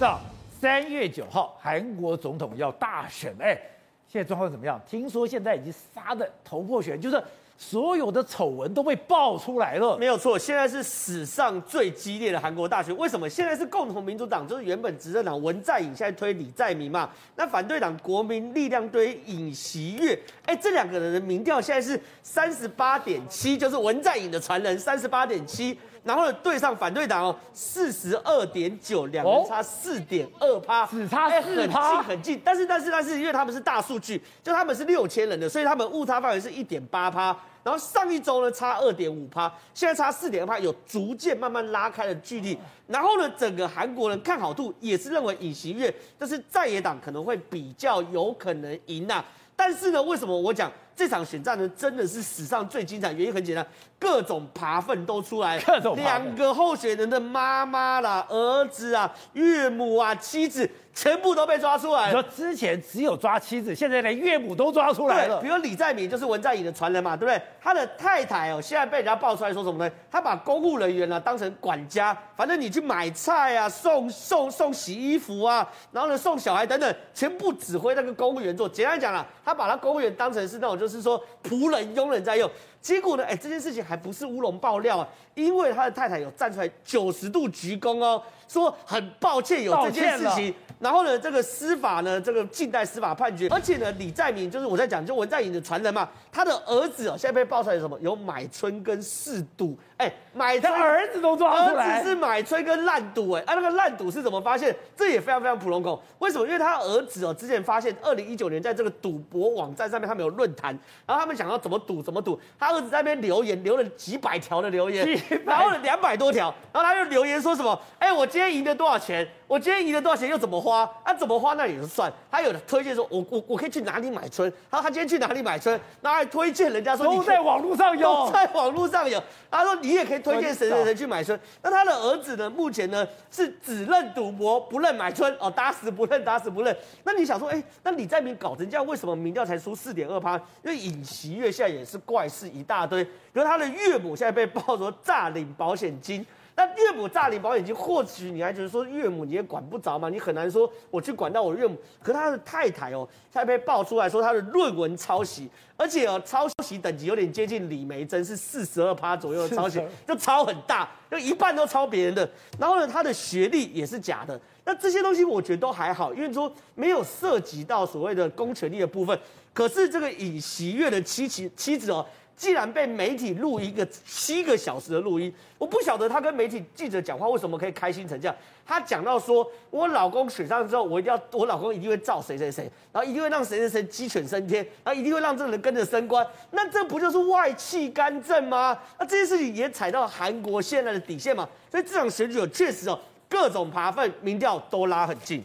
到三月九号韩国总统要大选，哎，现在状况怎么样？听说现在已经杀的头破血流，就是。所有的丑闻都被爆出来了，没有错。现在是史上最激烈的韩国大选。为什么？现在是共同民主党，就是原本执政党文在寅，现在推李在明嘛。那反对党国民力量推尹锡悦，哎，这两个人的民调现在是三十八点七，就是文在寅的传人三十八点七，然后呢对上反对党哦四十二点九，两人差四点二趴，只差四趴，很近很近。但是但是但是，因为他们是大数据，就他们是六千人的，所以他们误差范围是一点八趴。然后上一周呢差二点五趴，现在差四点二趴，有逐渐慢慢拉开的距离。然后呢，整个韩国人看好度也是认为尹锡悦，但是在野党可能会比较有可能赢呐、但是呢，为什么我讲这场选战呢？真的是史上最精彩，原因很简单，各种扒粪都出来，各种两个候选人的妈妈啦、儿子啊、岳母啊、妻子。全部都被抓出来了。你说之前只有抓妻子，现在连岳母都抓出来了。比如李在明就是文在寅的传人嘛，对不对？他的太太哦，现在被人家爆出来说什么呢？他把公务人员呢当成管家，反正你去买菜啊，送送送洗衣服啊，然后呢送小孩等等，全部指挥那个公务员做。简单讲啦，他把他公务员当成是那种就是说仆人佣人在用。结果呢，哎，这件事情还不是乌龙爆料啊，因为他的太太有站出来九十度鞠躬哦，说很抱歉有这件事情。然后呢，这个司法呢，这个近代司法判决，而且呢，李在明就是我在讲，就文在寅的传人嘛，他的儿子哦，现在被爆出来有什么？有买春跟嗜赌，哎，买春他儿子都抓出来，儿子是买春跟烂赌，哎，啊，那个烂赌是怎么发现？这也非常非常普通口，为什么？因为他儿子哦，之前发现二零一九年在这个赌博网站上面，他们有论坛，然后他们想要怎么赌怎么赌，他儿子在那边留言，留了几百条的留言，然后两百多条，然后他又留言说什么？哎，我今天赢了多少钱？我今天赢了多少钱？又怎么花？啊，怎么花那也是算。他有的推荐说，我我我可以去哪里买春？他说他今天去哪里买春？然后还推荐人家说，都在网络上有，都在网络上有。他说你也可以推荐谁谁谁去买春。那他的儿子呢？目前呢是只认赌博，不认买春哦，打死不认，打死不认。那你想说，哎，那李在明搞成这样，为什么民调才输四点二趴？因为尹锡悦现在也是怪事一大堆，然后他的岳母现在被爆说诈领保险金。那岳母诈领保险金，或许你还觉得说岳母你也管不着嘛？你很难说我去管到我岳母。可他的太太哦，才被爆出来说他的论文抄袭，而且哦抄袭等级有点接近李梅珍，是四十二趴左右的抄袭，就抄很大，就一半都抄别人的。然后呢，他的学历也是假的。那这些东西我觉得都还好，因为说没有涉及到所谓的公权力的部分。可是这个尹锡悦的妻妻妻子哦。既然被媒体录一个七个小时的录音，我不晓得他跟媒体记者讲话为什么可以开心成这样。他讲到说，我老公选上之后，我一定要，我老公一定会罩谁谁谁，然后一定会让谁谁谁鸡犬升天，然后一定会让这个人跟着升官。那这不就是外戚干政吗？那这件事情也踩到韩国现在的底线嘛？所以这场选举确实哦，各种扒粪民调都拉很近。